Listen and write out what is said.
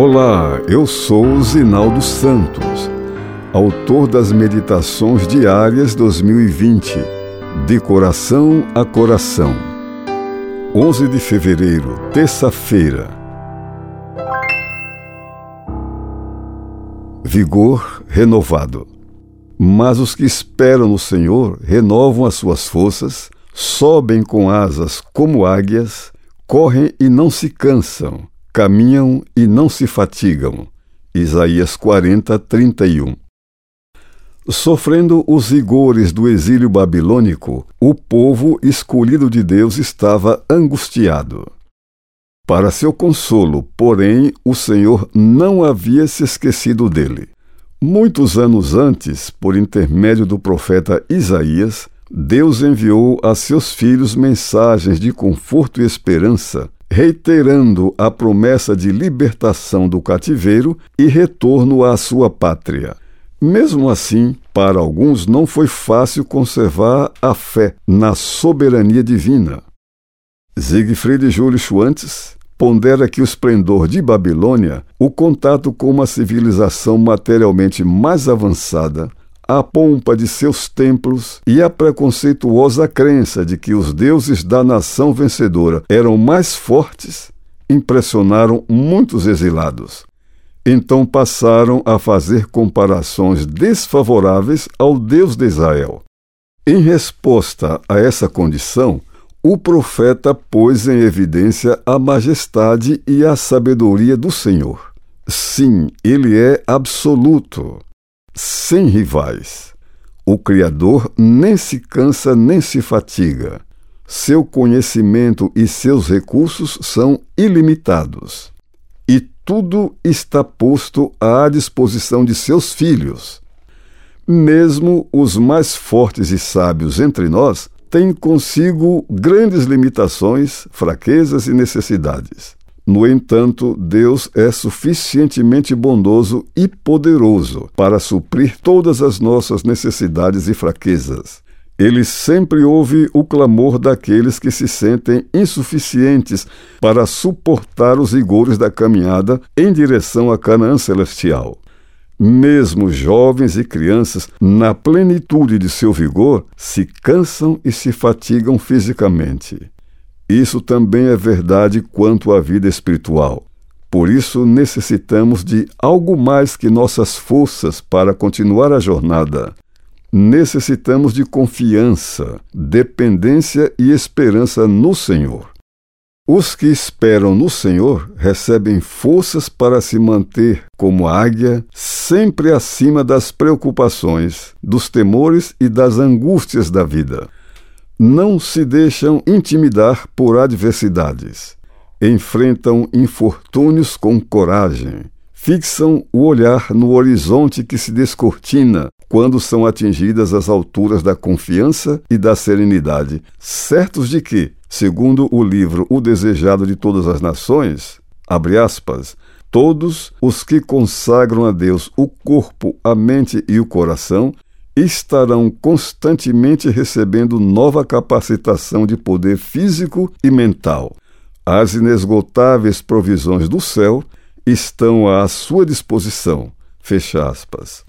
Olá, eu sou Zinaldo Santos, autor das Meditações Diárias 2020, de coração a coração. 11 de fevereiro, terça-feira. Vigor renovado. Mas os que esperam no Senhor renovam as suas forças, sobem com asas como águias, correm e não se cansam caminham e não se fatigam. Isaías 40, 31. Sofrendo os rigores do exílio babilônico, o povo escolhido de Deus estava angustiado. Para seu consolo, porém, o Senhor não havia se esquecido dele. Muitos anos antes, por intermédio do profeta Isaías, Deus enviou a seus filhos mensagens de conforto e esperança reiterando a promessa de libertação do cativeiro e retorno à sua pátria. Mesmo assim, para alguns não foi fácil conservar a fé na soberania divina. Siegfried Júlio Schwantes pondera que o esplendor de Babilônia, o contato com uma civilização materialmente mais avançada, a pompa de seus templos e a preconceituosa crença de que os deuses da nação vencedora eram mais fortes impressionaram muitos exilados. Então passaram a fazer comparações desfavoráveis ao Deus de Israel. Em resposta a essa condição, o profeta pôs em evidência a majestade e a sabedoria do Senhor. Sim, ele é absoluto sem rivais. O Criador nem se cansa nem se fatiga. Seu conhecimento e seus recursos são ilimitados. E tudo está posto à disposição de seus filhos. Mesmo os mais fortes e sábios entre nós têm consigo grandes limitações, fraquezas e necessidades. No entanto, Deus é suficientemente bondoso e poderoso para suprir todas as nossas necessidades e fraquezas. Ele sempre ouve o clamor daqueles que se sentem insuficientes para suportar os rigores da caminhada em direção à Canaã celestial. Mesmo jovens e crianças, na plenitude de seu vigor, se cansam e se fatigam fisicamente. Isso também é verdade quanto à vida espiritual. Por isso, necessitamos de algo mais que nossas forças para continuar a jornada. Necessitamos de confiança, dependência e esperança no Senhor. Os que esperam no Senhor recebem forças para se manter como águia, sempre acima das preocupações, dos temores e das angústias da vida não se deixam intimidar por adversidades. Enfrentam infortúnios com coragem. Fixam o olhar no horizonte que se descortina quando são atingidas as alturas da confiança e da serenidade, certos de que, segundo o livro O Desejado de Todas as Nações, abre aspas, todos os que consagram a Deus o corpo, a mente e o coração estarão constantemente recebendo nova capacitação de poder físico e mental. As inesgotáveis provisões do céu estão à sua disposição. Fecha aspas.